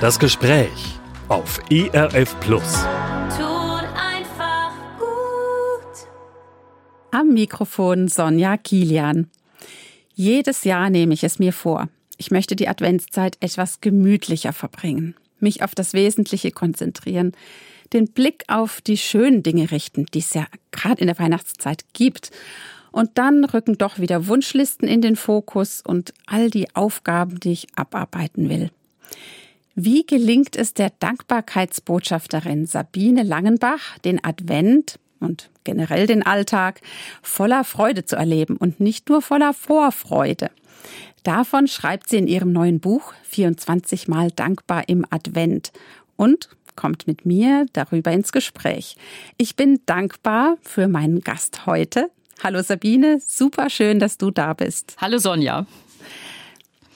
Das Gespräch auf ERF Plus. Tut einfach gut. Am Mikrofon Sonja Kilian. Jedes Jahr nehme ich es mir vor. Ich möchte die Adventszeit etwas gemütlicher verbringen, mich auf das Wesentliche konzentrieren, den Blick auf die schönen Dinge richten, die es ja gerade in der Weihnachtszeit gibt. Und dann rücken doch wieder Wunschlisten in den Fokus und all die Aufgaben, die ich abarbeiten will. Wie gelingt es der Dankbarkeitsbotschafterin Sabine Langenbach, den Advent und generell den Alltag voller Freude zu erleben und nicht nur voller Vorfreude? Davon schreibt sie in ihrem neuen Buch 24 Mal dankbar im Advent und kommt mit mir darüber ins Gespräch. Ich bin dankbar für meinen Gast heute. Hallo Sabine, super schön, dass du da bist. Hallo Sonja.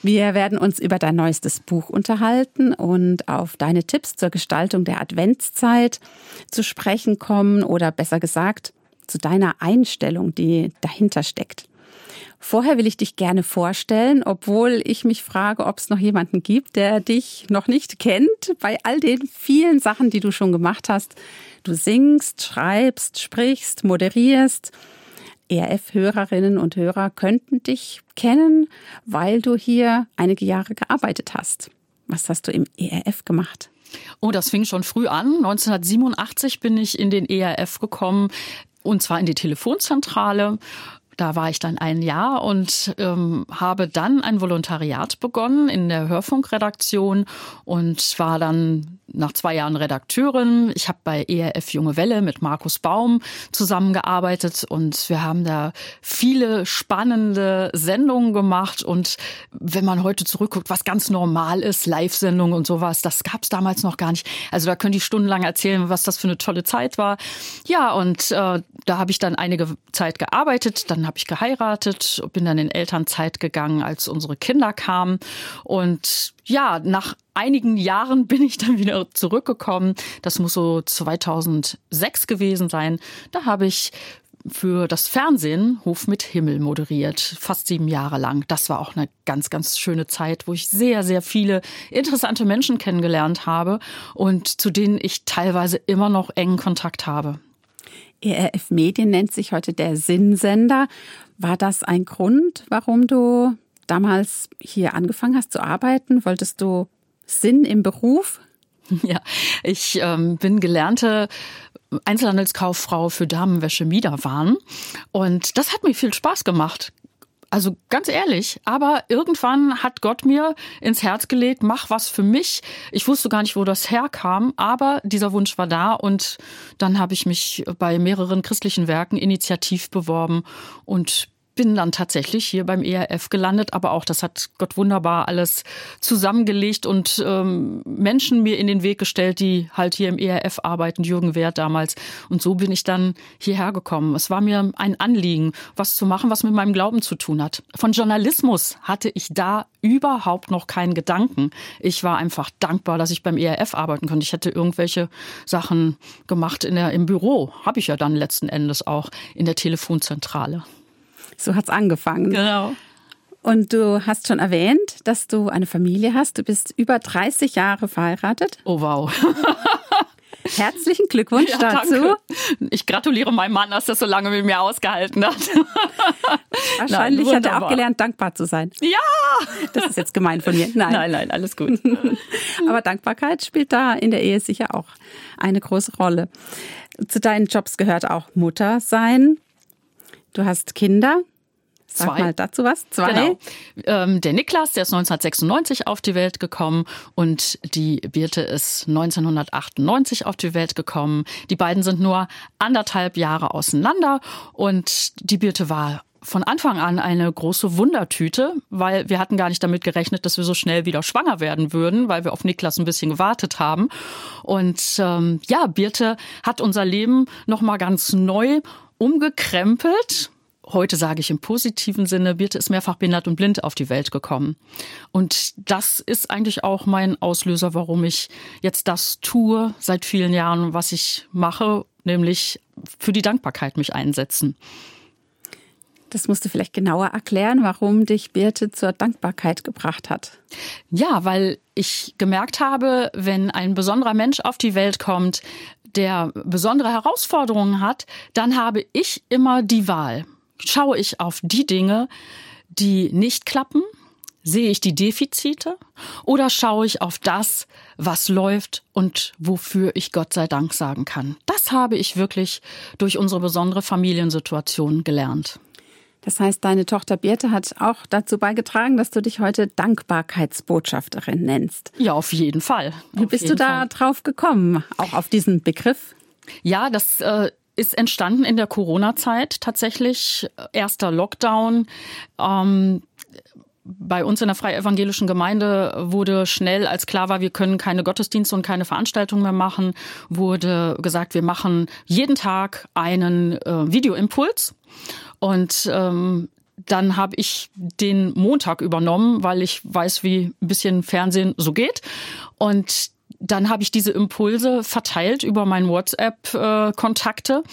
Wir werden uns über dein neuestes Buch unterhalten und auf deine Tipps zur Gestaltung der Adventszeit zu sprechen kommen oder besser gesagt zu deiner Einstellung, die dahinter steckt. Vorher will ich dich gerne vorstellen, obwohl ich mich frage, ob es noch jemanden gibt, der dich noch nicht kennt, bei all den vielen Sachen, die du schon gemacht hast. Du singst, schreibst, sprichst, moderierst ERF-Hörerinnen und Hörer könnten dich kennen, weil du hier einige Jahre gearbeitet hast. Was hast du im ERF gemacht? Oh, das fing schon früh an. 1987 bin ich in den ERF gekommen und zwar in die Telefonzentrale. Da war ich dann ein Jahr und ähm, habe dann ein Volontariat begonnen in der Hörfunkredaktion und war dann nach zwei Jahren Redakteurin. Ich habe bei ERF Junge Welle mit Markus Baum zusammengearbeitet und wir haben da viele spannende Sendungen gemacht. Und wenn man heute zurückguckt, was ganz normal ist, Live-Sendungen und sowas, das gab es damals noch gar nicht. Also da können die stundenlang erzählen, was das für eine tolle Zeit war. Ja, und äh, da habe ich dann einige Zeit gearbeitet. Dann habe ich geheiratet, bin dann in Elternzeit gegangen, als unsere Kinder kamen. Und ja, nach einigen Jahren bin ich dann wieder zurückgekommen. Das muss so 2006 gewesen sein. Da habe ich für das Fernsehen Hof mit Himmel moderiert, fast sieben Jahre lang. Das war auch eine ganz, ganz schöne Zeit, wo ich sehr, sehr viele interessante Menschen kennengelernt habe und zu denen ich teilweise immer noch engen Kontakt habe. ERF Medien nennt sich heute der Sinnsender. War das ein Grund, warum du damals hier angefangen hast zu arbeiten? Wolltest du Sinn im Beruf? Ja, ich ähm, bin gelernte Einzelhandelskauffrau für Damenwäsche Miederwahn und das hat mir viel Spaß gemacht. Also ganz ehrlich, aber irgendwann hat Gott mir ins Herz gelegt, mach was für mich. Ich wusste gar nicht, wo das herkam, aber dieser Wunsch war da und dann habe ich mich bei mehreren christlichen Werken initiativ beworben und bin dann tatsächlich hier beim ERF gelandet, aber auch das hat Gott wunderbar alles zusammengelegt und ähm, Menschen mir in den Weg gestellt, die halt hier im ERF arbeiten, Jürgen Wert damals. Und so bin ich dann hierher gekommen. Es war mir ein Anliegen, was zu machen, was mit meinem Glauben zu tun hat. Von Journalismus hatte ich da überhaupt noch keinen Gedanken. Ich war einfach dankbar, dass ich beim ERF arbeiten konnte. Ich hätte irgendwelche Sachen gemacht in der, im Büro. Habe ich ja dann letzten Endes auch in der Telefonzentrale. So hat's angefangen. Genau. Und du hast schon erwähnt, dass du eine Familie hast. Du bist über 30 Jahre verheiratet. Oh wow. Herzlichen Glückwunsch Ja, dazu. danke. Ich gratuliere meinem Mann, dass er so lange mit mir ausgehalten hat. Wahrscheinlich Nein, hat er auch gelernt, dankbar zu sein. Ja! Das ist jetzt gemein von mir. Nein. Nein, nein, alles gut. Aber Dankbarkeit spielt da in der Ehe sicher auch eine große Rolle. Zu deinen Jobs gehört auch Mutter sein. Du hast Kinder. Sag Zwei. mal dazu was. Zwei. Genau. Ähm, der Niklas, der ist 1996 auf die Welt gekommen und die Birte ist 1998 auf die Welt gekommen. Die beiden sind nur anderthalb Jahre auseinander und die Birte war von Anfang an eine große Wundertüte, weil wir hatten gar nicht damit gerechnet, dass wir so schnell wieder schwanger werden würden, weil wir auf Niklas ein bisschen gewartet haben. Und ähm, ja, Birte hat unser Leben noch mal ganz neu umgekrempelt. Heute sage ich im positiven Sinne, Birte ist mehrfach behindert und blind auf die Welt gekommen. Und das ist eigentlich auch mein Auslöser, warum ich jetzt das tue seit vielen Jahren, was ich mache, nämlich für die Dankbarkeit mich einsetzen. Das musst du vielleicht genauer erklären, warum dich Birte zur Dankbarkeit gebracht hat. Ja, weil ich gemerkt habe, wenn ein besonderer Mensch auf die Welt kommt, der besondere Herausforderungen hat, dann habe ich immer die Wahl. Schaue ich auf die Dinge, die nicht klappen, Sehe ich die Defizite oder schaue ich auf das, was läuft und wofür ich Gott sei Dank sagen kann? Das habe ich wirklich durch unsere besondere Familiensituation gelernt. Das heißt, deine Tochter Birte hat auch dazu beigetragen, dass du dich heute Dankbarkeitsbotschafterin nennst. Ja, auf jeden Fall. Wie bist du da Fall. drauf gekommen, auch auf diesen Begriff? Ja, das äh, ist entstanden in der Corona-Zeit tatsächlich. Erster Lockdown. Ähm, bei uns in der Freie Evangelischen Gemeinde wurde schnell, als klar war, wir können keine Gottesdienste und keine Veranstaltungen mehr machen, wurde gesagt, wir machen jeden Tag einen äh, Videoimpuls. Und ähm, dann habe ich den Montag übernommen, weil ich weiß, wie ein bisschen Fernsehen so geht. Und dann habe ich diese Impulse verteilt über meinen WhatsApp-Kontakte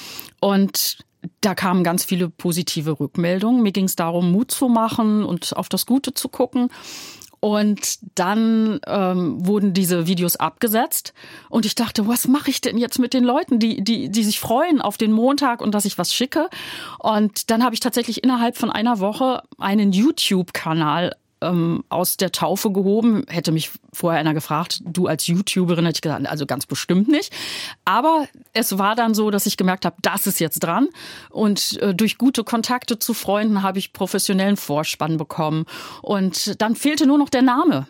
und da kamen ganz viele positive Rückmeldungen. Mir ging es darum, Mut zu machen und auf das Gute zu gucken. Und dann ähm, wurden diese Videos abgesetzt und ich dachte, was mache ich denn jetzt mit den Leuten, die, die, die sich freuen auf den Montag und dass ich was schicke? Und dann habe ich tatsächlich innerhalb von einer Woche einen YouTube-Kanal ähm, aus der Taufe gehoben. Hätte mich vorher einer gefragt, du als YouTuberin, hätte ich gesagt, also ganz bestimmt nicht. Aber es war dann so, dass ich gemerkt habe, das ist jetzt dran. Und äh, durch gute Kontakte zu Freunden habe ich professionellen Vorspann bekommen. Und dann fehlte nur noch der Name.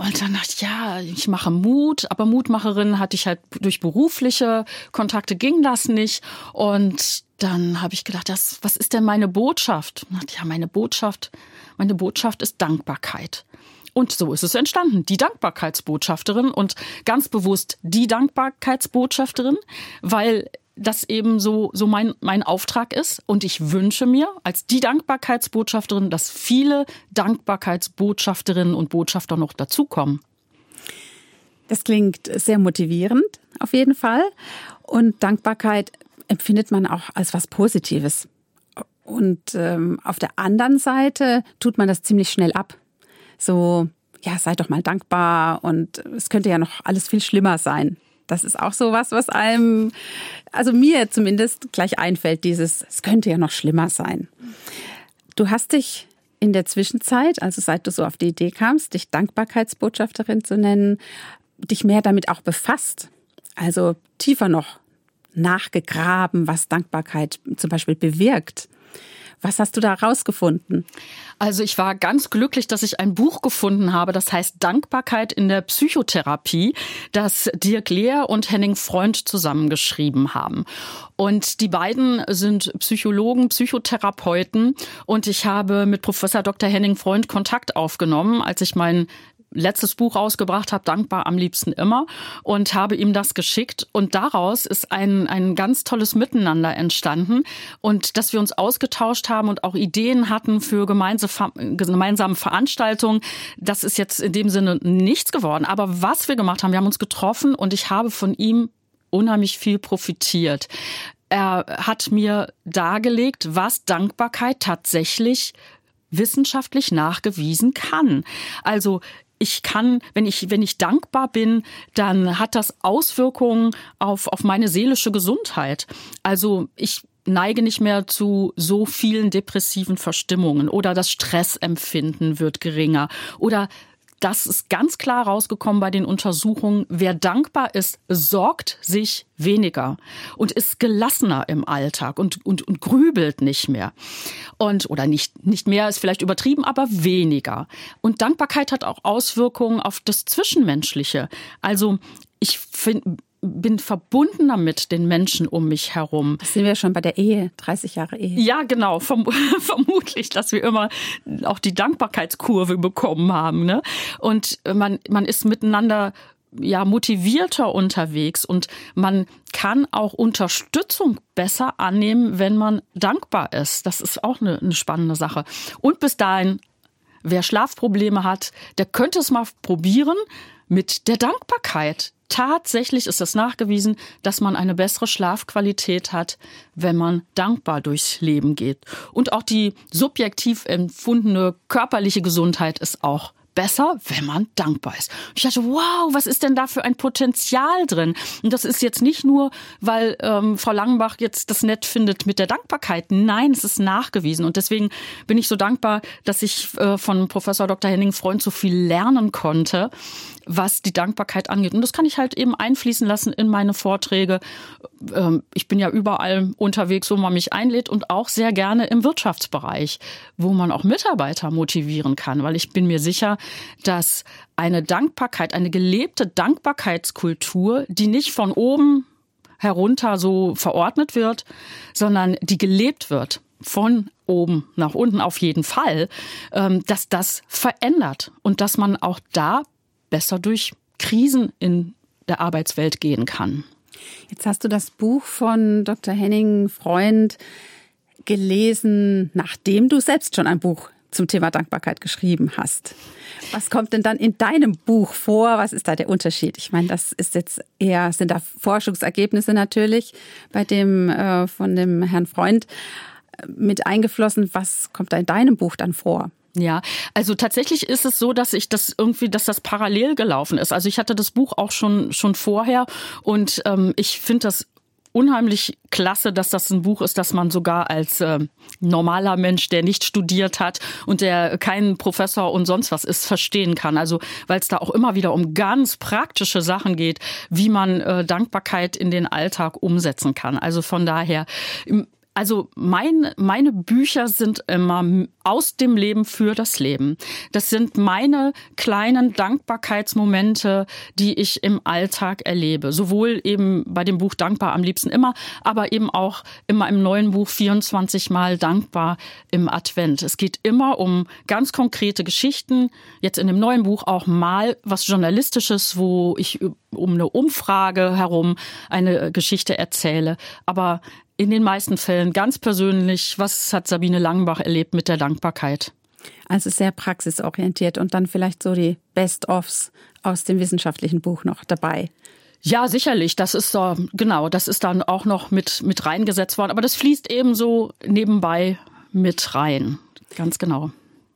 Und dann dachte ich, ja, ich mache Mut, aber Mutmacherin hatte ich halt durch berufliche Kontakte ging das nicht. Und dann habe ich gedacht, das, was ist denn meine Botschaft? Und dachte, ja, meine Botschaft, meine Botschaft ist Dankbarkeit. Und so ist es entstanden, die Dankbarkeitsbotschafterin und ganz bewusst die Dankbarkeitsbotschafterin, weil das eben so, so mein, mein Auftrag ist. Und ich wünsche mir als die Dankbarkeitsbotschafterin, dass viele Dankbarkeitsbotschafterinnen und Botschafter noch dazukommen. Das klingt sehr motivierend, auf jeden Fall. Und Dankbarkeit empfindet man auch als was Positives. Und ähm, auf der anderen Seite tut man das ziemlich schnell ab. So, ja, sei doch mal dankbar und es könnte ja noch alles viel schlimmer sein. Das ist auch so was, was einem, also mir zumindest gleich einfällt, dieses, es könnte ja noch schlimmer sein. Du hast dich in der Zwischenzeit, also seit du so auf die Idee kamst, dich Dankbarkeitsbotschafterin zu nennen, dich mehr damit auch befasst. Also tiefer noch nachgegraben, was Dankbarkeit zum Beispiel bewirkt. Was hast du da rausgefunden? Also ich war ganz glücklich, dass ich ein Buch gefunden habe, das heißt Dankbarkeit in der Psychotherapie, das Dirk Lehr und Henning Freund zusammengeschrieben haben. Und die beiden sind Psychologen, Psychotherapeuten und ich habe mit Professor Dr. Henning Freund Kontakt aufgenommen, als ich mein letztes Buch rausgebracht habe, dankbar am liebsten immer, und habe ihm das geschickt. Und daraus ist ein, ein ganz tolles Miteinander entstanden. Und dass wir uns ausgetauscht haben und auch Ideen hatten für gemeinsame Veranstaltungen, das ist jetzt in dem Sinne nichts geworden. Aber was wir gemacht haben, wir haben uns getroffen und ich habe von ihm unheimlich viel profitiert. Er hat mir dargelegt, was Dankbarkeit tatsächlich wissenschaftlich nachgewiesen kann. Also ich kann, wenn ich, wenn ich dankbar bin, dann hat das Auswirkungen auf, auf meine seelische Gesundheit. Also ich neige nicht mehr zu so vielen depressiven Verstimmungen oder das Stressempfinden wird geringer oder das ist ganz klar rausgekommen bei den Untersuchungen. Wer dankbar ist, sorgt sich weniger und ist gelassener im Alltag und, und, und grübelt nicht mehr. Und, oder nicht, nicht mehr ist vielleicht übertrieben, aber weniger. Und Dankbarkeit hat auch Auswirkungen auf das Zwischenmenschliche. Also, ich finde, bin verbundener mit den Menschen um mich herum. Das sind wir schon bei der Ehe, 30 Jahre Ehe. Ja, genau. Verm vermutlich, dass wir immer auch die Dankbarkeitskurve bekommen haben. Ne? Und man, man ist miteinander ja motivierter unterwegs und man kann auch Unterstützung besser annehmen, wenn man dankbar ist. Das ist auch eine, eine spannende Sache. Und bis dahin, wer Schlafprobleme hat, der könnte es mal probieren mit der Dankbarkeit. Tatsächlich ist es nachgewiesen, dass man eine bessere Schlafqualität hat, wenn man dankbar durchs Leben geht. Und auch die subjektiv empfundene körperliche Gesundheit ist auch besser, wenn man dankbar ist. Ich dachte, wow, was ist denn da für ein Potenzial drin? Und das ist jetzt nicht nur, weil ähm, Frau Langenbach jetzt das nett findet mit der Dankbarkeit. Nein, es ist nachgewiesen. Und deswegen bin ich so dankbar, dass ich äh, von Professor Dr. Henning Freund so viel lernen konnte, was die Dankbarkeit angeht. Und das kann ich halt eben einfließen lassen in meine Vorträge. Ähm, ich bin ja überall unterwegs, wo man mich einlädt und auch sehr gerne im Wirtschaftsbereich, wo man auch Mitarbeiter motivieren kann, weil ich bin mir sicher, dass eine Dankbarkeit, eine gelebte Dankbarkeitskultur, die nicht von oben herunter so verordnet wird, sondern die gelebt wird von oben nach unten auf jeden Fall, ähm, dass das verändert und dass man auch da besser durch Krisen in der Arbeitswelt gehen kann. Jetzt hast du das Buch von Dr. Henning Freund gelesen, nachdem du selbst schon ein Buch zum Thema Dankbarkeit geschrieben hast. Was kommt denn dann in deinem Buch vor? Was ist da der Unterschied? Ich meine, das ist jetzt eher, sind da Forschungsergebnisse natürlich bei dem äh, von dem Herrn Freund äh, mit eingeflossen. Was kommt da in deinem Buch dann vor? Ja, also tatsächlich ist es so, dass ich das irgendwie, dass das parallel gelaufen ist. Also ich hatte das Buch auch schon schon vorher und ähm, ich finde das unheimlich klasse, dass das ein Buch ist, das man sogar als äh, normaler Mensch, der nicht studiert hat und der kein Professor und sonst was ist, verstehen kann. Also weil es da auch immer wieder um ganz praktische Sachen geht, wie man äh, Dankbarkeit in den Alltag umsetzen kann. Also von daher also mein, meine Bücher sind immer aus dem Leben für das Leben. Das sind meine kleinen Dankbarkeitsmomente, die ich im Alltag erlebe. Sowohl eben bei dem Buch Dankbar am liebsten immer, aber eben auch immer im neuen Buch 24 Mal Dankbar im Advent. Es geht immer um ganz konkrete Geschichten. Jetzt in dem neuen Buch auch mal was Journalistisches, wo ich um eine Umfrage herum eine Geschichte erzähle. Aber in den meisten Fällen ganz persönlich, was hat Sabine Langenbach erlebt mit der Dankbarkeit? Also sehr praxisorientiert und dann vielleicht so die Best-ofs aus dem wissenschaftlichen Buch noch dabei. Ja, sicherlich. Das ist so, genau, das ist dann auch noch mit, mit reingesetzt worden. Aber das fließt eben so nebenbei mit rein. Ganz genau.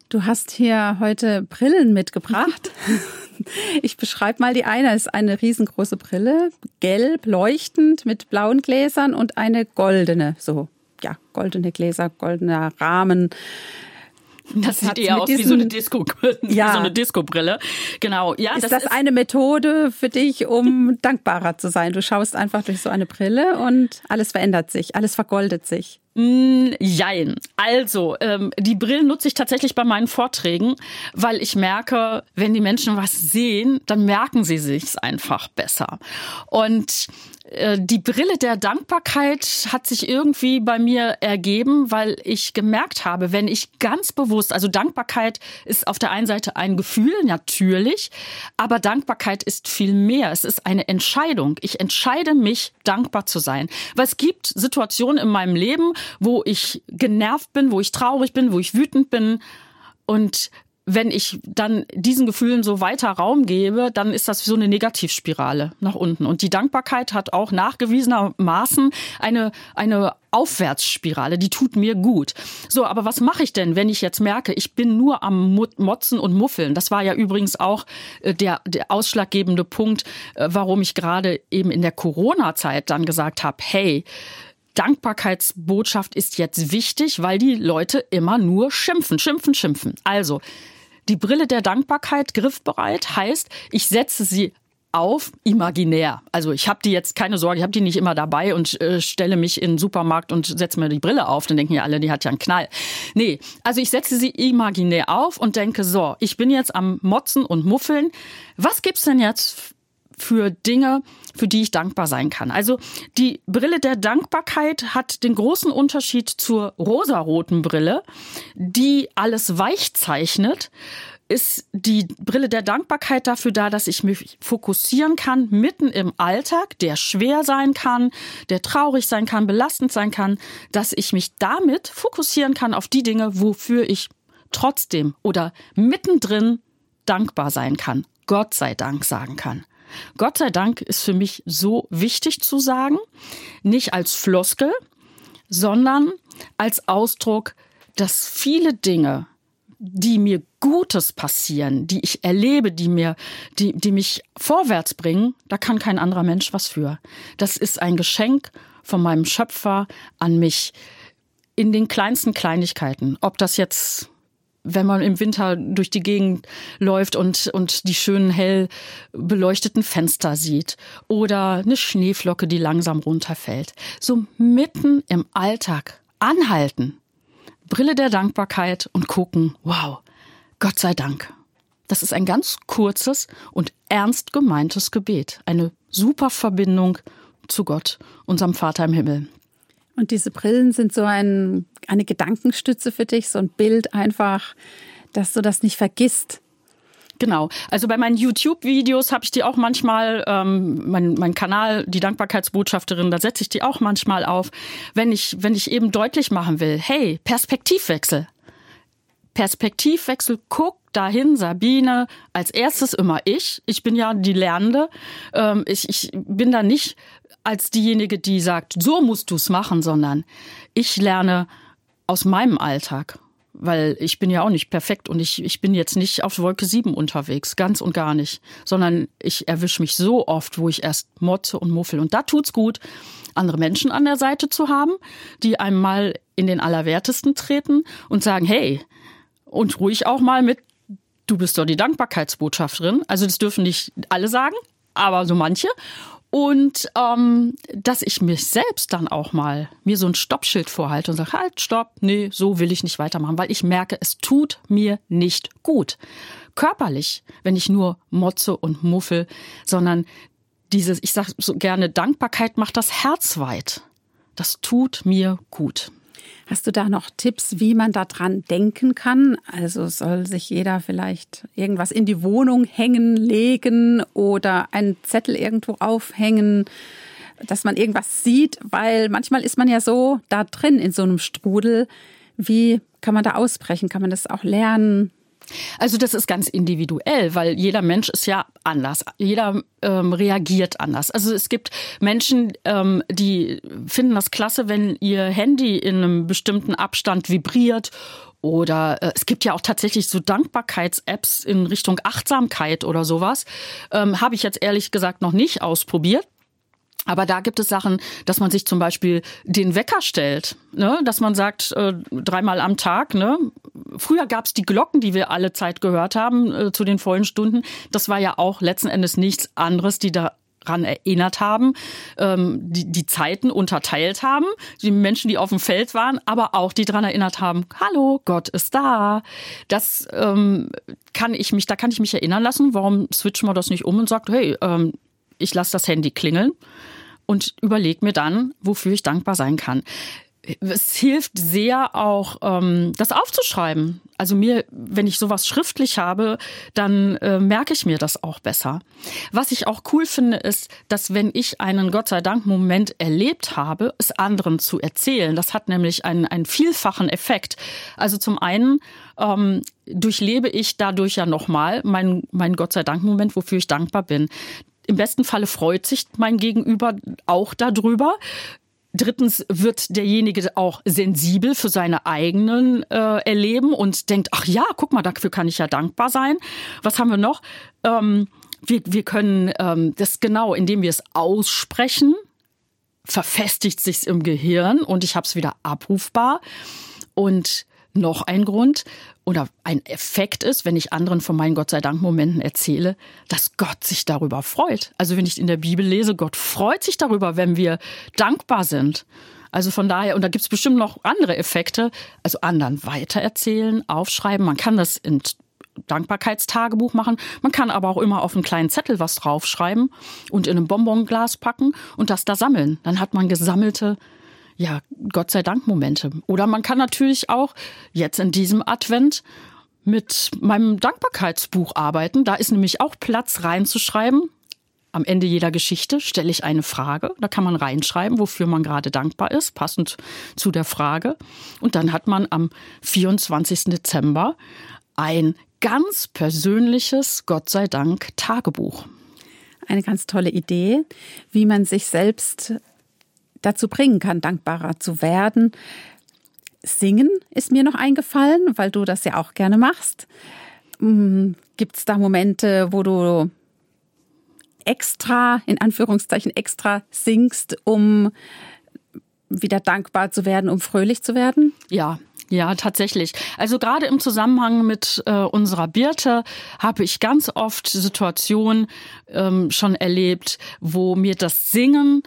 Du hast hier heute Brillen mitgebracht. Ich beschreibe mal die eine. Es ist eine riesengroße Brille, gelb, leuchtend mit blauen Gläsern und eine goldene, so, ja, goldene Gläser, goldener Rahmen. Das, sieht eher aus wie so eine Disco, ja. so eine Disco-Brille. Genau. Ja, ist das, das ist eine Methode für dich, um dankbarer zu sein? Du schaust einfach durch so eine Brille und alles verändert sich, alles vergoldet sich. Mm, jein. Also, ähm, die Brillen nutze ich tatsächlich bei meinen Vorträgen, weil ich merke, wenn die Menschen was sehen, dann merken sie sich's einfach besser. Und äh, die Brille der Dankbarkeit hat sich irgendwie bei mir ergeben, weil ich gemerkt habe, wenn ich ganz bewusst, also Dankbarkeit ist auf der einen Seite ein Gefühl, natürlich, aber Dankbarkeit ist viel mehr. Es ist eine Entscheidung. Ich entscheide mich, dankbar zu sein. Weil es gibt Situationen in meinem Leben, wo ich genervt bin, wo ich traurig bin, wo ich wütend bin. Und wenn ich dann diesen Gefühlen so weiter Raum gebe, dann ist das so eine Negativspirale nach unten. Und die Dankbarkeit hat auch nachgewiesenermaßen eine, eine Aufwärtsspirale, die tut mir gut. So, aber was mache ich denn, wenn ich jetzt merke, ich bin nur am Motzen und Muffeln? Das war ja übrigens auch äh, der, der ausschlaggebende Punkt, äh, warum ich gerade eben in der Corona-Zeit dann gesagt habe, hey, Dankbarkeitsbotschaft ist jetzt wichtig, weil die Leute immer nur schimpfen, schimpfen, schimpfen. Also, die Brille der Dankbarkeit griffbereit heißt, ich setze sie auf imaginär. Also ich habe die jetzt keine Sorge, ich habe die nicht immer dabei und äh, stelle mich in den Supermarkt und setze mir die Brille auf, dann denken ja alle, die hat ja einen Knall. Nee, also ich setze sie imaginär auf und denke so, ich bin jetzt am motzen und muffeln. Was gibt's denn jetzt für Dinge, für die ich dankbar sein kann. Also die Brille der Dankbarkeit hat den großen Unterschied zur rosaroten Brille, die alles weich zeichnet ist die Brille der Dankbarkeit dafür da, dass ich mich fokussieren kann mitten im Alltag, der schwer sein kann, der traurig sein kann, belastend sein kann, dass ich mich damit fokussieren kann auf die Dinge, wofür ich trotzdem oder mittendrin dankbar sein kann. Gott sei Dank sagen kann. Gott sei Dank ist für mich so wichtig zu sagen, nicht als Floskel, sondern als Ausdruck, dass viele Dinge, die mir Gutes passieren, die ich erlebe, die mir, die, die mich vorwärts bringen, da kann kein anderer Mensch was für. Das ist ein Geschenk von meinem Schöpfer an mich in den kleinsten Kleinigkeiten. Ob das jetzt wenn man im Winter durch die Gegend läuft und, und die schönen hell beleuchteten Fenster sieht oder eine Schneeflocke, die langsam runterfällt. So mitten im Alltag anhalten Brille der Dankbarkeit und gucken, wow, Gott sei Dank. Das ist ein ganz kurzes und ernst gemeintes Gebet. Eine super Verbindung zu Gott, unserem Vater im Himmel. Und diese Brillen sind so ein, eine Gedankenstütze für dich, so ein Bild einfach, dass du das nicht vergisst, Genau. Also bei meinen YouTube-Videos habe ich die auch manchmal, ähm, mein, mein Kanal, die Dankbarkeitsbotschafterin, da setze ich die auch manchmal auf, wenn ich, wenn ich eben deutlich machen will, hey, Perspektivwechsel. Perspektivwechsel, guck dahin, Sabine, als erstes immer ich. Ich bin ja die Lernende. Ähm, ich, ich bin da nicht als diejenige, die sagt, so musst du es machen, sondern ich lerne aus meinem Alltag weil ich bin ja auch nicht perfekt und ich, ich bin jetzt nicht auf Wolke 7 unterwegs, ganz und gar nicht, sondern ich erwische mich so oft, wo ich erst motze und muffel. Und da tut's gut, andere Menschen an der Seite zu haben, die einem mal in den Allerwertesten treten und sagen, hey, und ruhig auch mal mit, du bist doch die Dankbarkeitsbotschafterin. Also das dürfen nicht alle sagen, aber so manche und ähm, dass ich mich selbst dann auch mal mir so ein Stoppschild vorhalte und sage, halt, stopp, nee, so will ich nicht weitermachen, weil ich merke, es tut mir nicht gut. Körperlich, wenn ich nur motze und muffel, sondern dieses, ich sage so gerne, Dankbarkeit macht das Herz weit. Das tut mir gut. Hast du da noch Tipps, wie man da dran denken kann? Also soll sich jeder vielleicht irgendwas in die Wohnung hängen, legen oder einen Zettel irgendwo aufhängen, dass man irgendwas sieht, weil manchmal ist man ja so da drin in so einem Strudel. Wie kann man da ausbrechen? Kann man das auch lernen? Also das ist ganz individuell, weil jeder Mensch ist ja anders. Jeder ähm, reagiert anders. Also es gibt Menschen, ähm, die finden das klasse, wenn ihr Handy in einem bestimmten Abstand vibriert oder äh, es gibt ja auch tatsächlich so Dankbarkeits-Apps in Richtung Achtsamkeit oder sowas. Ähm, Habe ich jetzt ehrlich gesagt noch nicht ausprobiert. Aber da gibt es Sachen, dass man sich zum Beispiel den Wecker stellt, ne? dass man sagt, äh, dreimal am Tag. Ne? Früher gab es die Glocken, die wir alle Zeit gehört haben äh, zu den vollen Stunden. Das war ja auch letzten Endes nichts anderes, die daran erinnert haben, ähm, die, die Zeiten unterteilt haben, die Menschen, die auf dem Feld waren, aber auch die daran erinnert haben, hallo, Gott ist da. Das ähm, kann ich mich, da kann ich mich erinnern lassen. Warum switchen wir das nicht um und sagt, hey, ähm, ich lasse das Handy klingeln und überlege mir dann, wofür ich dankbar sein kann. Es hilft sehr auch, ähm, das aufzuschreiben. Also mir, wenn ich sowas schriftlich habe, dann äh, merke ich mir das auch besser. Was ich auch cool finde, ist, dass wenn ich einen Gott sei Dank Moment erlebt habe, es anderen zu erzählen. Das hat nämlich einen, einen vielfachen Effekt. Also zum einen ähm, durchlebe ich dadurch ja nochmal meinen mein Gott sei Dank Moment, wofür ich dankbar bin. Im besten Falle freut sich mein Gegenüber auch darüber. Drittens wird derjenige auch sensibel für seine eigenen äh, Erleben und denkt, ach ja, guck mal, dafür kann ich ja dankbar sein. Was haben wir noch? Ähm, wir, wir können ähm, das genau, indem wir es aussprechen, verfestigt sich's im Gehirn und ich habe es wieder abrufbar. Und noch ein Grund oder ein Effekt ist, wenn ich anderen von meinen Gott sei Dank Momenten erzähle, dass Gott sich darüber freut. Also wenn ich in der Bibel lese, Gott freut sich darüber, wenn wir dankbar sind. Also von daher, und da gibt's bestimmt noch andere Effekte, also anderen weitererzählen, aufschreiben. Man kann das in Dankbarkeitstagebuch machen. Man kann aber auch immer auf einen kleinen Zettel was draufschreiben und in ein Bonbonglas packen und das da sammeln. Dann hat man gesammelte ja, Gott sei Dank Momente. Oder man kann natürlich auch jetzt in diesem Advent mit meinem Dankbarkeitsbuch arbeiten. Da ist nämlich auch Platz reinzuschreiben. Am Ende jeder Geschichte stelle ich eine Frage. Da kann man reinschreiben, wofür man gerade dankbar ist, passend zu der Frage. Und dann hat man am 24. Dezember ein ganz persönliches, Gott sei Dank, Tagebuch. Eine ganz tolle Idee, wie man sich selbst dazu bringen kann, dankbarer zu werden. Singen ist mir noch eingefallen, weil du das ja auch gerne machst. Gibt es da Momente, wo du extra, in Anführungszeichen extra singst, um wieder dankbar zu werden, um fröhlich zu werden? Ja, ja, tatsächlich. Also gerade im Zusammenhang mit äh, unserer Birte habe ich ganz oft Situationen ähm, schon erlebt, wo mir das Singen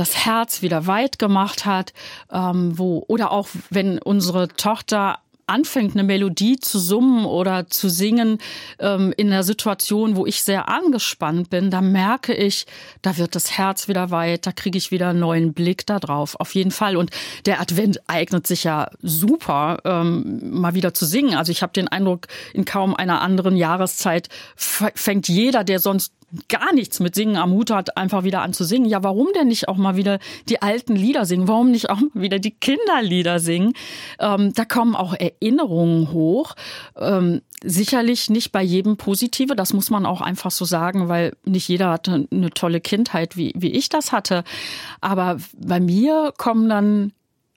das Herz wieder weit gemacht hat, ähm, wo oder auch wenn unsere Tochter anfängt, eine Melodie zu summen oder zu singen ähm, in einer Situation, wo ich sehr angespannt bin, da merke ich, da wird das Herz wieder weit, da kriege ich wieder einen neuen Blick da drauf. Auf jeden Fall. Und der Advent eignet sich ja super, ähm, mal wieder zu singen. Also ich habe den Eindruck, in kaum einer anderen Jahreszeit fängt jeder, der sonst gar nichts mit Singen am Hut hat, einfach wieder an zu singen. Ja, warum denn nicht auch mal wieder die alten Lieder singen? Warum nicht auch mal wieder die Kinderlieder singen? Ähm, da kommen auch Erinnerungen hoch. Ähm, sicherlich nicht bei jedem positive, das muss man auch einfach so sagen, weil nicht jeder hatte eine tolle Kindheit, wie, wie ich das hatte. Aber bei mir kommen dann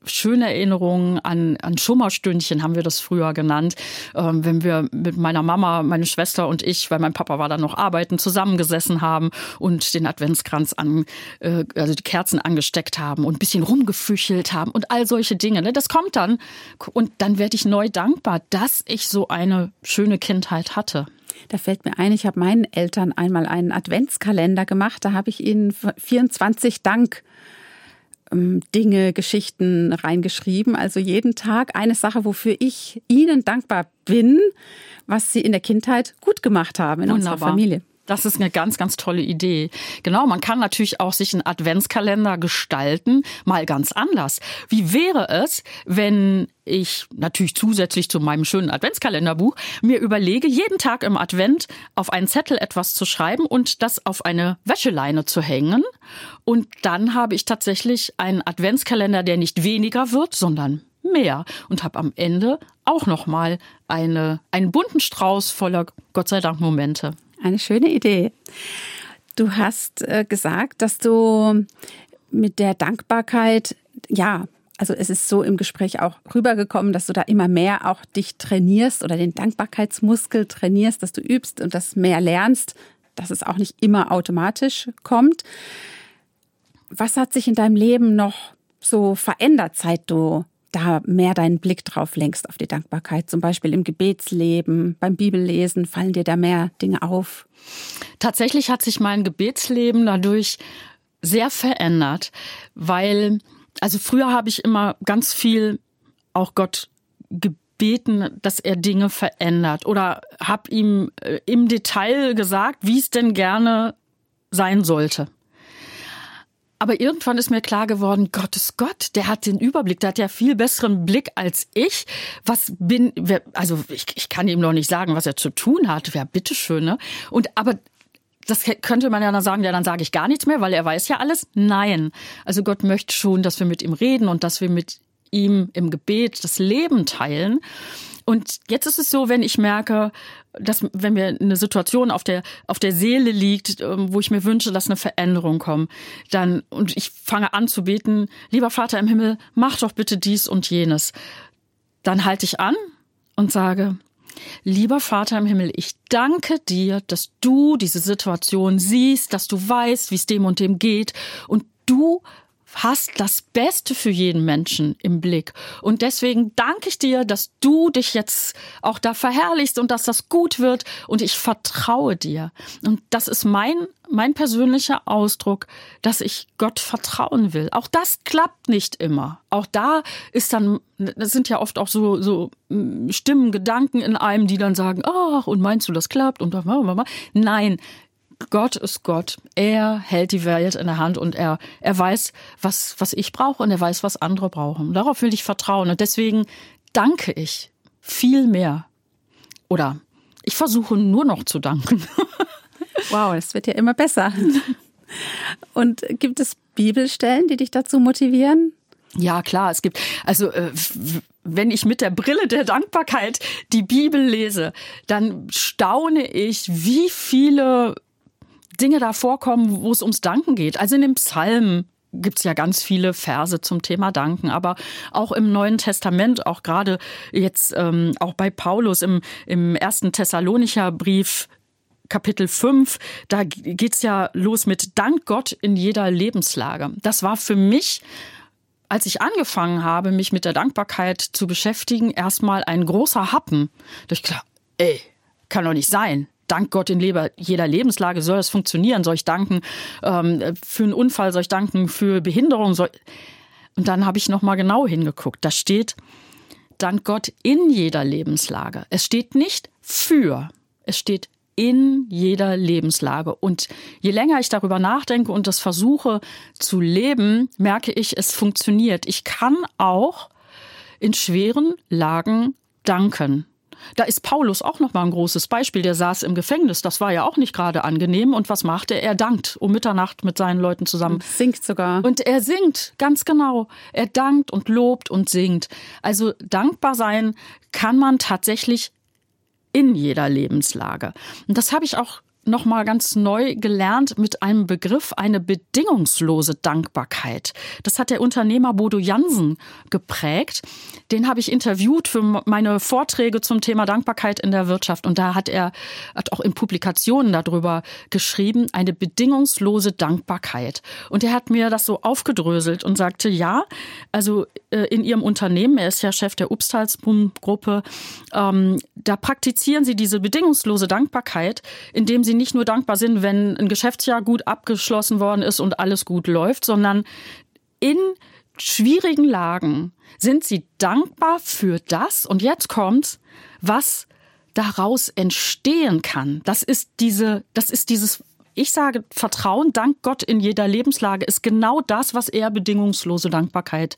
schöne Erinnerungen an, an Schummerstündchen, haben wir das früher genannt, ähm, wenn wir mit meiner Mama, meine Schwester und ich, weil mein Papa war dann noch arbeiten, zusammengesessen haben und den Adventskranz an, äh, also die Kerzen angesteckt haben und ein bisschen rumgefüchelt haben und all solche Dinge. Ne? Das kommt dann und dann werde ich neu dankbar, dass ich so eine schöne Kindheit hatte. Da fällt mir ein, ich habe meinen Eltern einmal einen Adventskalender gemacht. Da habe ich ihnen 24 Dank Dinge, Geschichten reingeschrieben. Also jeden Tag eine Sache, wofür ich Ihnen dankbar bin, was Sie in der Kindheit gut gemacht haben in Wunderbar. unserer Familie. Das ist eine ganz, ganz tolle Idee. Genau, man kann natürlich auch sich einen Adventskalender gestalten, mal ganz anders. Wie wäre es, wenn ich natürlich zusätzlich zu meinem schönen Adventskalenderbuch mir überlege, jeden Tag im Advent auf einen Zettel etwas zu schreiben und das auf eine Wäscheleine zu hängen. Und dann habe ich tatsächlich einen Adventskalender, der nicht weniger wird, sondern mehr und habe am Ende auch noch mal eine einen bunten Strauß voller Gott sei Dank Momente. Eine schöne Idee. Du hast äh, gesagt, dass du mit der Dankbarkeit, ja, also es ist so im Gespräch auch rübergekommen, dass du da immer mehr auch dich trainierst oder den Dankbarkeitsmuskel trainierst, dass du übst und das mehr lernst, dass es auch nicht immer automatisch kommt. Was hat sich in deinem Leben noch so verändert, seit du da mehr deinen Blick drauf lenkst auf die Dankbarkeit, zum Beispiel im Gebetsleben, beim Bibellesen, fallen dir da mehr Dinge auf? Tatsächlich hat sich mein Gebetsleben dadurch sehr verändert, weil, also früher habe ich immer ganz viel auch Gott gebeten, dass er Dinge verändert oder habe ihm äh, im Detail gesagt, wie es denn gerne sein sollte. Aber irgendwann ist mir klar geworden, Gottes Gott, der hat den Überblick, der hat ja viel besseren Blick als ich. Was bin, also ich, ich kann ihm noch nicht sagen, was er zu tun hat. Ja, bitteschön, ne? Und aber das könnte man ja dann sagen, ja, dann sage ich gar nichts mehr, weil er weiß ja alles. Nein. Also Gott möchte schon, dass wir mit ihm reden und dass wir mit ihm im Gebet das Leben teilen. Und jetzt ist es so, wenn ich merke, dass wenn mir eine Situation auf der auf der Seele liegt, ähm, wo ich mir wünsche, dass eine Veränderung kommt, dann und ich fange an zu beten, lieber Vater im Himmel, mach doch bitte dies und jenes. Dann halte ich an und sage, Lieber Vater im Himmel, ich danke dir, dass du diese Situation siehst, dass du weißt, wie es dem und dem geht und du hast das Beste für jeden Menschen im Blick. Und deswegen danke ich dir, dass du dich jetzt auch da verherrlichst und dass das gut wird. Und ich vertraue dir. Und das ist mein, mein persönlicher Ausdruck, dass ich Gott vertrauen will. Auch das klappt nicht immer. Auch da ist dann, das sind ja oft auch so, so mm, Stimmen, Gedanken in einem, die dann sagen, ach, und meinst du, das klappt? Und nein, Gott ist Gott. Er hält die Welt in der Hand und er, er weiß, was, was ich brauche und er weiß, was andere brauchen. Darauf will ich vertrauen. Und deswegen danke ich viel mehr. Oder ich versuche nur noch zu danken. Wow, es wird ja immer besser. Und gibt es Bibelstellen, die dich dazu motivieren? Ja, klar, es gibt, also äh, wenn ich mit der Brille der Dankbarkeit die Bibel lese, dann staune ich, wie viele Dinge da vorkommen, wo es ums Danken geht. Also in dem Psalm gibt's ja ganz viele Verse zum Thema Danken, aber auch im Neuen Testament, auch gerade jetzt ähm, auch bei Paulus im, im ersten Thessalonicher Brief Kapitel 5, da geht's ja los mit Dank Gott in jeder Lebenslage. Das war für mich als ich angefangen habe, mich mit der Dankbarkeit zu beschäftigen, erstmal ein großer Happen. Da ich klar, ey, kann doch nicht sein. Dank Gott in jeder Lebenslage soll das funktionieren. Soll ich danken ähm, für einen Unfall? Soll ich danken für Behinderung? Soll und dann habe ich noch mal genau hingeguckt. Da steht Dank Gott in jeder Lebenslage. Es steht nicht für. Es steht in jeder Lebenslage. Und je länger ich darüber nachdenke und das versuche zu leben, merke ich, es funktioniert. Ich kann auch in schweren Lagen danken. Da ist Paulus auch noch mal ein großes Beispiel. Der saß im Gefängnis. Das war ja auch nicht gerade angenehm. Und was macht er? Er dankt um Mitternacht mit seinen Leuten zusammen. Und singt sogar. Und er singt, ganz genau. Er dankt und lobt und singt. Also dankbar sein kann man tatsächlich in jeder Lebenslage. Und das habe ich auch nochmal ganz neu gelernt mit einem Begriff, eine bedingungslose Dankbarkeit. Das hat der Unternehmer Bodo Jansen geprägt. Den habe ich interviewt für meine Vorträge zum Thema Dankbarkeit in der Wirtschaft. Und da hat er hat auch in Publikationen darüber geschrieben, eine bedingungslose Dankbarkeit. Und er hat mir das so aufgedröselt und sagte, ja, also äh, in ihrem Unternehmen, er ist ja Chef der Upstalsboom-Gruppe, ähm, da praktizieren sie diese bedingungslose Dankbarkeit, indem sie sie nicht nur dankbar sind, wenn ein Geschäftsjahr gut abgeschlossen worden ist und alles gut läuft, sondern in schwierigen Lagen sind sie dankbar für das, und jetzt kommt's, was daraus entstehen kann. Das ist diese, das ist dieses ich sage, Vertrauen, dank Gott in jeder Lebenslage ist genau das, was er bedingungslose Dankbarkeit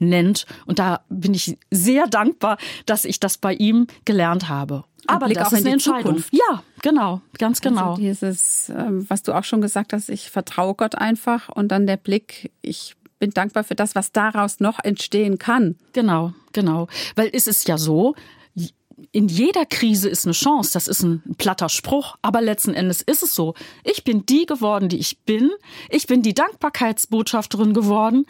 nennt. Und da bin ich sehr dankbar, dass ich das bei ihm gelernt habe. Aber Blick das auch ist eine Entscheidung. Zukunft. Ja, genau, ganz also genau. Also dieses, ähm, was du auch schon gesagt hast, ich vertraue Gott einfach und dann der Blick, ich bin dankbar für das, was daraus noch entstehen kann. Genau, genau. Weil es ist ja so, in jeder Krise ist eine Chance. Das ist ein platter Spruch, aber letzten Endes ist es so. Ich bin die geworden, die ich bin. Ich bin die Dankbarkeitsbotschafterin geworden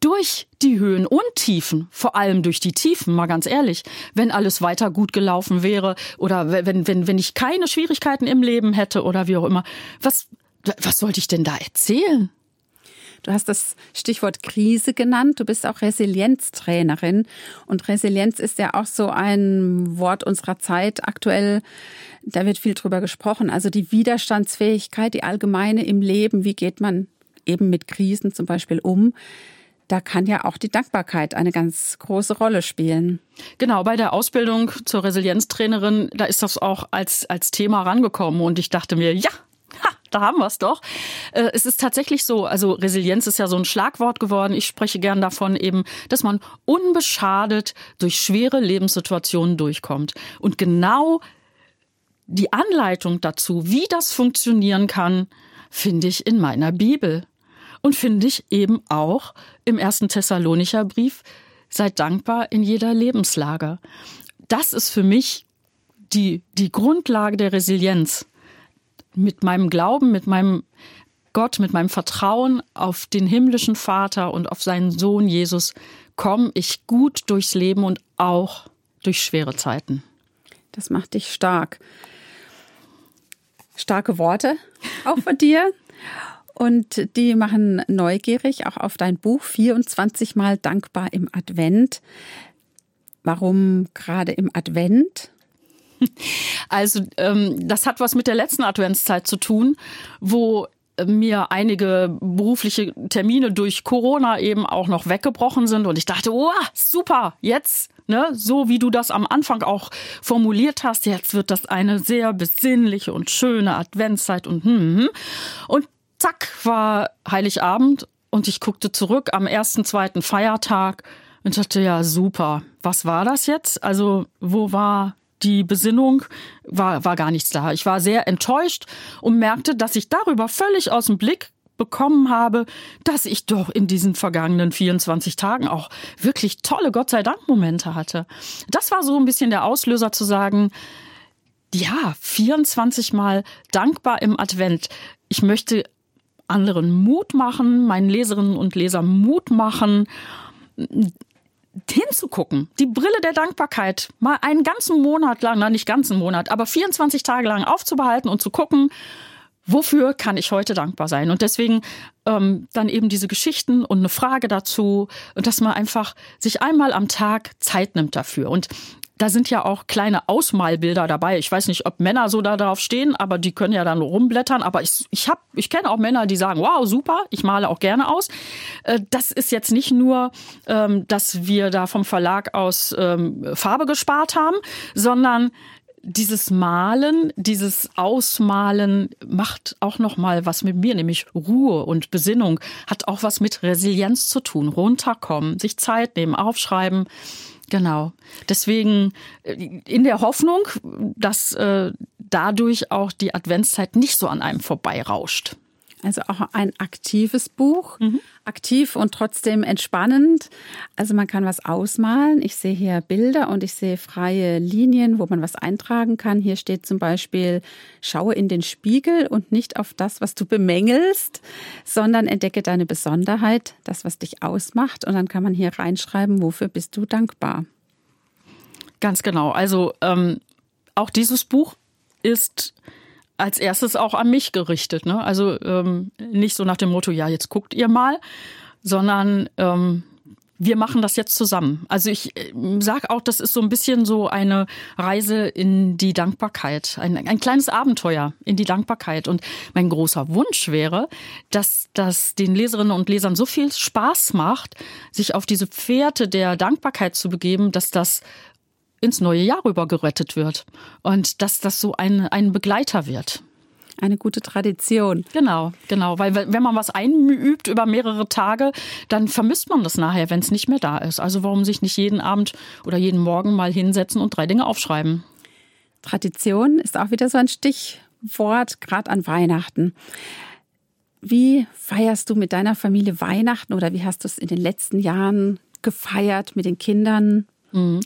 durch die Höhen und Tiefen, vor allem durch die Tiefen, mal ganz ehrlich, wenn alles weiter gut gelaufen wäre oder wenn, wenn, wenn ich keine Schwierigkeiten im Leben hätte oder wie auch immer, was, was sollte ich denn da erzählen? Du hast das Stichwort Krise genannt. Du bist auch Resilienztrainerin. Und Resilienz ist ja auch so ein Wort unserer Zeit aktuell. Da wird viel drüber gesprochen. Also die Widerstandsfähigkeit, die allgemeine im Leben. Wie geht man eben mit Krisen zum Beispiel um? Da kann ja auch die Dankbarkeit eine ganz große Rolle spielen. Genau, bei der Ausbildung zur Resilienztrainerin, da ist das auch als, als Thema rangekommen und ich dachte mir, ja, ha, da haben wir es doch. Äh, es ist tatsächlich so, also Resilienz ist ja so ein Schlagwort geworden. Ich spreche gern davon eben, dass man unbeschadet durch schwere Lebenssituationen durchkommt. Und genau die Anleitung dazu, wie das funktionieren kann, finde ich in meiner Bibel und finde ich eben auch im ersten Thessalonicher Brief, seid dankbar in jeder Lebenslage. Das ist für mich die, die Grundlage der Resilienz. Mit meinem Glauben, mit meinem Gott, mit meinem Vertrauen auf den himmlischen Vater und auf seinen Sohn Jesus komme ich gut durchs Leben und auch durch schwere Zeiten. Das macht dich stark. Starke Worte auch von dir. Und die machen neugierig auch auf dein Buch 24 Mal dankbar im Advent. Warum gerade im Advent? Also ähm, das hat was mit der letzten Adventszeit zu tun, wo mir einige berufliche Termine durch Corona eben auch noch weggebrochen sind und ich dachte, oh, super, jetzt, ne, so wie du das am Anfang auch formuliert hast, jetzt wird das eine sehr besinnliche und schöne Adventszeit und hm, hm. hm. und zack, war Heiligabend und ich guckte zurück am ersten, zweiten Feiertag und dachte, ja, super. Was war das jetzt? Also, wo war die Besinnung? War, war gar nichts da. Ich war sehr enttäuscht und merkte, dass ich darüber völlig aus dem Blick bekommen habe, dass ich doch in diesen vergangenen 24 Tagen auch wirklich tolle Gott sei Dank Momente hatte. Das war so ein bisschen der Auslöser zu sagen, ja, 24 Mal dankbar im Advent. Ich möchte anderen Mut machen, meinen Leserinnen und Lesern Mut machen, hinzugucken, die Brille der Dankbarkeit mal einen ganzen Monat lang, na nicht ganzen Monat, aber 24 Tage lang aufzubehalten und zu gucken, wofür kann ich heute dankbar sein? Und deswegen ähm, dann eben diese Geschichten und eine Frage dazu und dass man einfach sich einmal am Tag Zeit nimmt dafür. Und da sind ja auch kleine Ausmalbilder dabei. Ich weiß nicht, ob Männer so da drauf stehen, aber die können ja dann rumblättern. Aber ich, ich habe, ich kenne auch Männer, die sagen, wow, super, ich male auch gerne aus. Äh, das ist jetzt nicht nur, ähm, dass wir da vom Verlag aus ähm, Farbe gespart haben, sondern dieses Malen, dieses Ausmalen macht auch noch mal was mit mir, nämlich Ruhe und Besinnung, hat auch was mit Resilienz zu tun. Runterkommen, sich Zeit nehmen, aufschreiben. Genau. Deswegen äh, in der Hoffnung, dass äh, dadurch auch die Adventszeit nicht so an einem vorbeirauscht. Also auch ein aktives Buch, mhm. aktiv und trotzdem entspannend. Also man kann was ausmalen. Ich sehe hier Bilder und ich sehe freie Linien, wo man was eintragen kann. Hier steht zum Beispiel, schaue in den Spiegel und nicht auf das, was du bemängelst, sondern entdecke deine Besonderheit, das, was dich ausmacht. Und dann kann man hier reinschreiben, wofür bist du dankbar. Ganz genau. Also ähm, auch dieses Buch ist als erstes auch an mich gerichtet. Ne? Also ähm, nicht so nach dem Motto, ja, jetzt guckt ihr mal, sondern ähm, wir machen das jetzt zusammen. Also ich äh, sage auch, das ist so ein bisschen so eine Reise in die Dankbarkeit, ein, ein kleines Abenteuer in die Dankbarkeit. Und mein großer Wunsch wäre, dass das den Leserinnen und Lesern so viel Spaß macht, sich auf diese Pferde der Dankbarkeit zu begeben, dass das ins neue Jahr rüber gerettet wird und dass das so ein, ein Begleiter wird. Eine gute Tradition. Genau, genau. Weil wenn man was einübt über mehrere Tage, dann vermisst man das nachher, wenn es nicht mehr da ist. Also warum sich nicht jeden Abend oder jeden Morgen mal hinsetzen und drei Dinge aufschreiben? Tradition ist auch wieder so ein Stichwort, gerade an Weihnachten. Wie feierst du mit deiner Familie Weihnachten oder wie hast du es in den letzten Jahren gefeiert mit den Kindern? Mhm.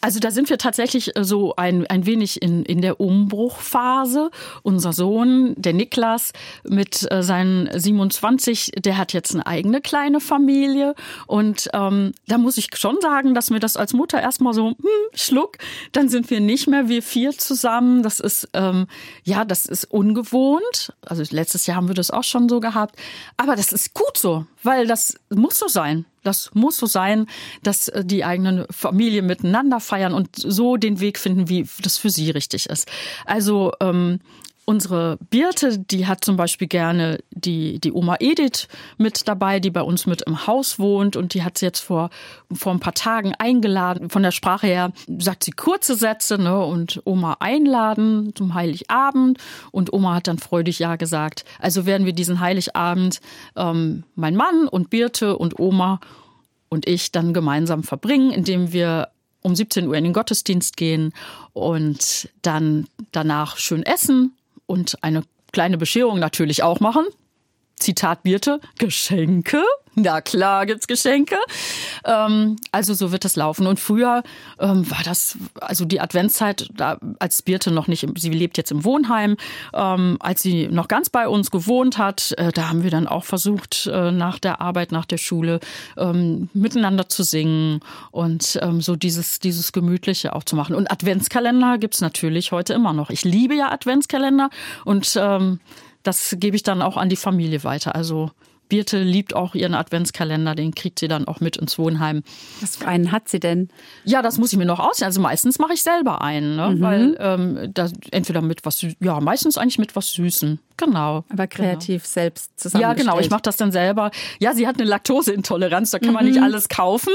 Also da sind wir tatsächlich äh, so ein, ein wenig in, in der Umbruchphase. Unser Sohn, der Niklas, mit äh, seinen 27, der hat jetzt eine eigene kleine Familie. Und ähm, da muss ich schon sagen, dass mir das als Mutter erstmal so, hm, Schluck, dann sind wir nicht mehr wir vier zusammen. Das ist, ähm, ja, das ist ungewohnt. Also letztes Jahr haben wir das auch schon so gehabt. Aber das ist gut so, weil das muss so sein. Das muss so sein, dass äh, die eigenen Familien miteinander feiern und so den Weg finden, wie das für sie richtig ist. Also ähm, Unsere Birte, die hat zum Beispiel gerne die, die Oma Edith mit dabei, die bei uns mit im Haus wohnt und die hat sie jetzt vor, vor ein paar Tagen eingeladen. Von der Sprache her sagt sie kurze Sätze ne, und Oma einladen zum Heiligabend und Oma hat dann freudig Ja gesagt. Also werden wir diesen Heiligabend ähm, mein Mann und Birte und Oma und ich dann gemeinsam verbringen, indem wir um 17 Uhr in den Gottesdienst gehen und dann danach schön essen und eine kleine Bescherung natürlich auch machen. Zitat Birte, Geschenke. Na klar gibt's Geschenke. Ähm, also so wird das laufen. Und früher ähm, war das, also die Adventszeit, da, als Birte noch nicht, sie lebt jetzt im Wohnheim, ähm, als sie noch ganz bei uns gewohnt hat, äh, da haben wir dann auch versucht, äh, nach der Arbeit, nach der Schule ähm, miteinander zu singen und ähm, so dieses, dieses Gemütliche auch zu machen. Und Adventskalender gibt's natürlich heute immer noch. Ich liebe ja Adventskalender und ähm, das gebe ich dann auch an die Familie weiter. Also Birte liebt auch ihren Adventskalender, den kriegt sie dann auch mit ins Wohnheim. Was für einen hat sie denn? Ja, das muss ich mir noch aussehen. Also meistens mache ich selber einen, ne? mhm. weil ähm, das, entweder mit was, ja, meistens eigentlich mit was Süßen. Genau. Aber kreativ genau. selbst zusammen. Ja, genau. Ich mache das dann selber. Ja, sie hat eine Laktoseintoleranz, da kann mhm. man nicht mhm. alles kaufen.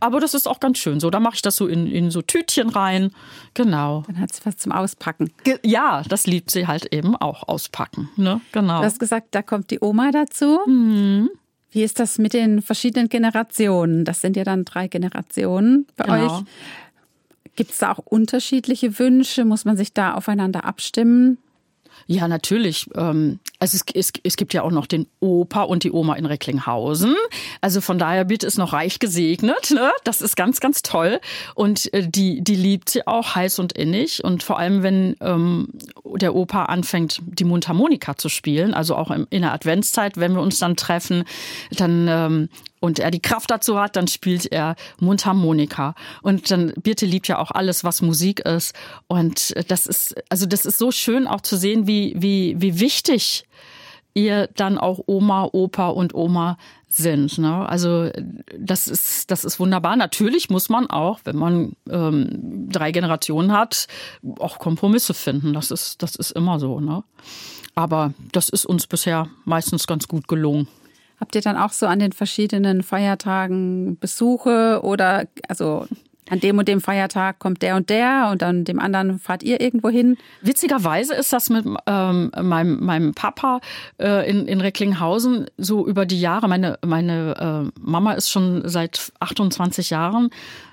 Aber das ist auch ganz schön so. Da mache ich das so in, in so Tütchen rein. Genau. Dann hat sie was zum Auspacken. Ge ja, das liebt sie halt eben auch auspacken. Ne? Genau. Du hast gesagt, da kommt die Oma dazu. Mhm. Wie ist das mit den verschiedenen Generationen? Das sind ja dann drei Generationen bei genau. euch. Gibt es da auch unterschiedliche Wünsche? Muss man sich da aufeinander abstimmen? Ja, natürlich. Also es, es, es gibt ja auch noch den Opa und die Oma in Recklinghausen. Also von daher wird es noch reich gesegnet. Ne? Das ist ganz, ganz toll. Und äh, die, die liebt sie auch heiß und innig. Und vor allem, wenn ähm, der Opa anfängt, die Mundharmonika zu spielen, also auch in der Adventszeit, wenn wir uns dann treffen, dann ähm, und er die Kraft dazu hat, dann spielt er Mundharmonika. Und dann Birte liebt ja auch alles, was Musik ist. Und das ist, also das ist so schön auch zu sehen, wie, wie, wie wichtig ihr dann auch Oma, Opa und Oma sind. Ne? Also das ist, das ist wunderbar. Natürlich muss man auch, wenn man ähm, drei Generationen hat, auch Kompromisse finden. Das ist, das ist immer so. Ne? Aber das ist uns bisher meistens ganz gut gelungen. Habt ihr dann auch so an den verschiedenen Feiertagen Besuche oder also an dem und dem Feiertag kommt der und der und dann dem anderen fahrt ihr irgendwo hin? Witzigerweise ist das mit ähm, meinem, meinem Papa äh, in, in Recklinghausen so über die Jahre. Meine, meine äh, Mama ist schon seit 28 Jahren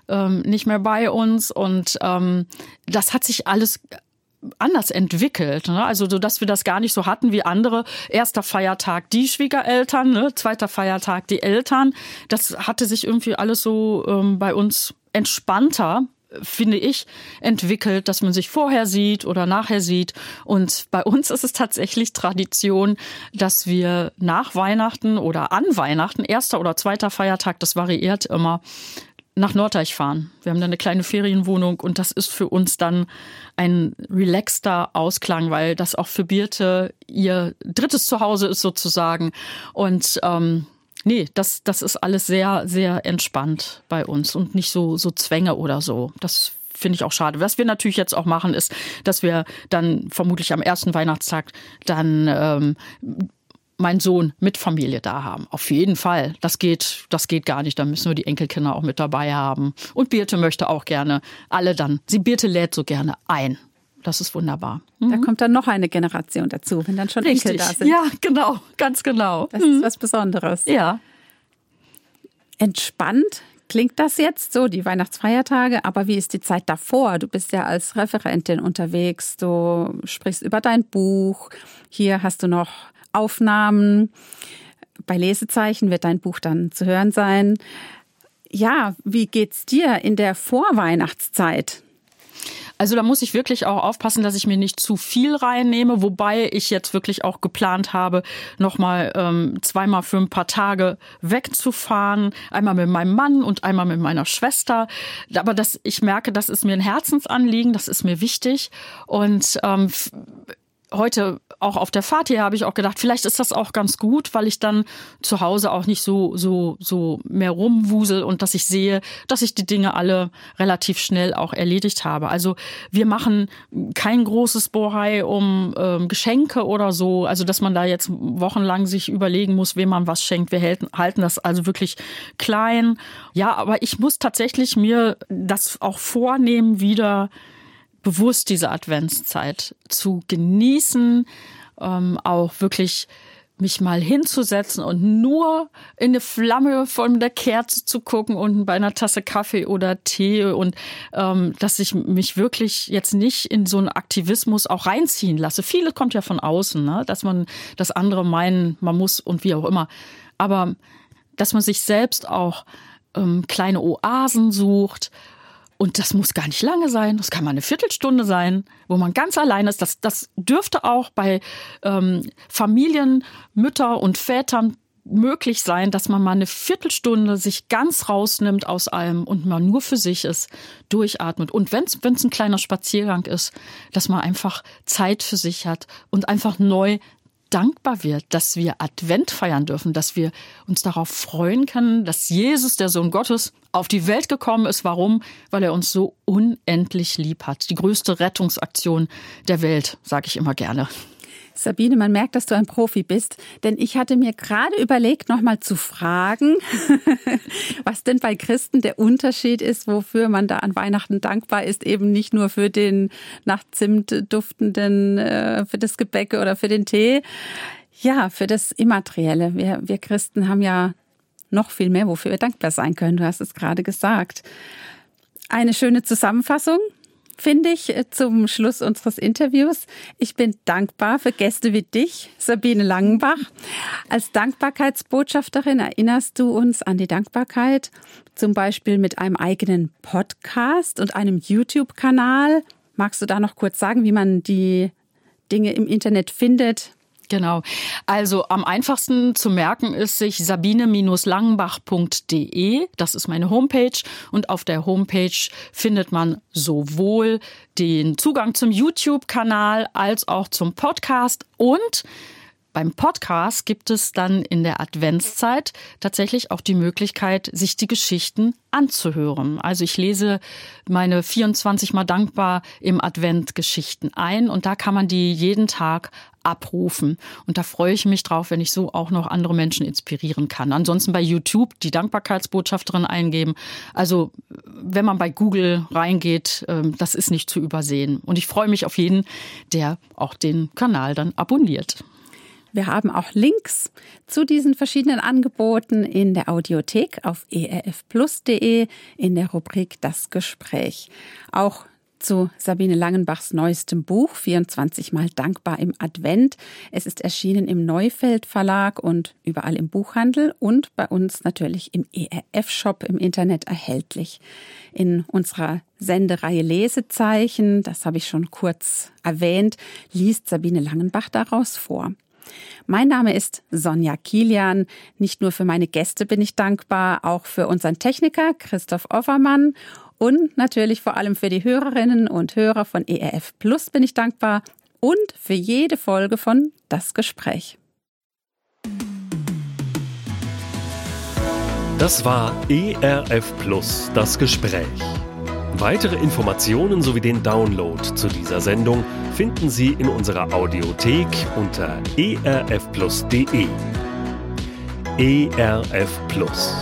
ähm, nicht mehr bei uns und ähm, das hat sich alles anders entwickelt. Ne? Also so, dass wir das gar nicht so hatten wie andere. Erster Feiertag die Schwiegereltern, ne? zweiter Feiertag die Eltern. Das hatte sich irgendwie alles so ähm, bei uns entspannter finde ich, entwickelt, dass man sich vorher sieht oder nachher sieht. Und bei uns ist es tatsächlich Tradition, dass wir nach Weihnachten oder an Weihnachten, erster oder zweiter Feiertag, das variiert immer, nach Norddeich fahren. Wir haben da eine kleine Ferienwohnung und das ist für uns dann ein relaxter Ausklang, weil das auch für Birte ihr drittes Zuhause ist sozusagen. Und ähm, nee, das, das ist alles sehr, sehr entspannt bei uns und nicht so, so Zwänge oder so. Das finde ich auch schade. Was wir natürlich jetzt auch machen, ist, dass wir dann vermutlich am ersten Weihnachtstag dann ähm, meinen Sohn mit Familie da haben. Auf jeden Fall. Das geht, das geht gar nicht. Da müssen wir die Enkelkinder auch mit dabei haben. Und Birte möchte auch gerne alle dann. Sie Birte lädt so gerne ein. Das ist wunderbar. Mhm. Da kommt dann noch eine Generation dazu, wenn dann schon Richtig. Enkel da sind. Ja, genau, ganz genau. Das mhm. ist was Besonderes. Ja. Entspannt klingt das jetzt so, die Weihnachtsfeiertage, aber wie ist die Zeit davor? Du bist ja als Referentin unterwegs, du sprichst über dein Buch. Hier hast du noch Aufnahmen. Bei Lesezeichen wird dein Buch dann zu hören sein. Ja, wie geht's dir in der Vorweihnachtszeit? Also da muss ich wirklich auch aufpassen, dass ich mir nicht zu viel reinnehme, wobei ich jetzt wirklich auch geplant habe, nochmal ähm, zweimal für ein paar Tage wegzufahren. Einmal mit meinem Mann und einmal mit meiner Schwester. Aber das, ich merke, das ist mir ein Herzensanliegen, das ist mir wichtig. Und ähm, heute auch auf der Fahrt hier habe ich auch gedacht, vielleicht ist das auch ganz gut, weil ich dann zu Hause auch nicht so so so mehr rumwusel und dass ich sehe, dass ich die Dinge alle relativ schnell auch erledigt habe. Also wir machen kein großes Bohai um ähm, Geschenke oder so, also dass man da jetzt wochenlang sich überlegen muss, wem man was schenkt. Wir halten, halten das also wirklich klein. Ja, aber ich muss tatsächlich mir das auch vornehmen, wieder bewusst diese Adventszeit zu genießen, ähm, auch wirklich mich mal hinzusetzen und nur in eine Flamme von der Kerze zu gucken und bei einer Tasse Kaffee oder Tee und ähm, dass ich mich wirklich jetzt nicht in so einen Aktivismus auch reinziehen lasse. Viele kommt ja von außen, ne? dass man das andere meinen, man muss und wie auch immer. Aber dass man sich selbst auch ähm, kleine Oasen sucht, und das muss gar nicht lange sein, das kann mal eine Viertelstunde sein, wo man ganz allein ist. Das, das dürfte auch bei ähm, Familien, Mütter und Vätern möglich sein, dass man mal eine Viertelstunde sich ganz rausnimmt aus allem und mal nur für sich ist, durchatmet. Und wenn es ein kleiner Spaziergang ist, dass man einfach Zeit für sich hat und einfach neu dankbar wird, dass wir Advent feiern dürfen, dass wir uns darauf freuen können, dass Jesus, der Sohn Gottes, auf die Welt gekommen ist. Warum? Weil er uns so unendlich lieb hat. Die größte Rettungsaktion der Welt, sage ich immer gerne. Sabine, man merkt, dass du ein Profi bist, denn ich hatte mir gerade überlegt, nochmal zu fragen, was denn bei Christen der Unterschied ist, wofür man da an Weihnachten dankbar ist, eben nicht nur für den nach Zimt duftenden, äh, für das Gebäck oder für den Tee. Ja, für das Immaterielle. Wir, wir Christen haben ja noch viel mehr, wofür wir dankbar sein können. Du hast es gerade gesagt. Eine schöne Zusammenfassung finde ich, äh, zum Schluss unseres Interviews. Ich bin dankbar für Gäste wie dich, Sabine Langenbach. Als Dankbarkeitsbotschafterin erinnerst du uns an die Dankbarkeit, zum Beispiel mit einem eigenen Podcast und einem YouTube-Kanal. Magst du da noch kurz sagen, wie man die Dinge im Internet findet? Genau. Also am einfachsten zu merken ist sich sabine-langenbach.de. Das ist meine Homepage. Und auf der Homepage findet man sowohl den Zugang zum YouTube-Kanal als auch zum Podcast und beim Podcast gibt es dann in der Adventszeit tatsächlich auch die Möglichkeit, sich die Geschichten anzuhören. Also ich lese meine 24 mal dankbar im Advent Geschichten ein und da kann man die jeden Tag abrufen. Und da freue ich mich drauf, wenn ich so auch noch andere Menschen inspirieren kann. Ansonsten bei YouTube die Dankbarkeitsbotschafterin eingeben. Also wenn man bei Google reingeht, ähm, das ist nicht zu übersehen. Und ich freue mich auf jeden, der auch den Kanal dann abonniert. Wir haben auch Links zu diesen verschiedenen Angeboten in der Audiothek auf erfplus.de in der Rubrik Das Gespräch. Auch zu Sabine Langenbachs neuestem Buch 24 mal dankbar im Advent. Es ist erschienen im Neufeld Verlag und überall im Buchhandel und bei uns natürlich im ERF Shop im Internet erhältlich. In unserer Sendereihe Lesezeichen, das habe ich schon kurz erwähnt, liest Sabine Langenbach daraus vor. Mein Name ist Sonja Kilian. Nicht nur für meine Gäste bin ich dankbar, auch für unseren Techniker Christoph Offermann und natürlich vor allem für die Hörerinnen und Hörer von ERF Plus bin ich dankbar und für jede Folge von Das Gespräch. Das war ERF Plus, das Gespräch. Weitere Informationen sowie den Download zu dieser Sendung finden Sie in unserer Audiothek unter erfplus.de. ERF Plus.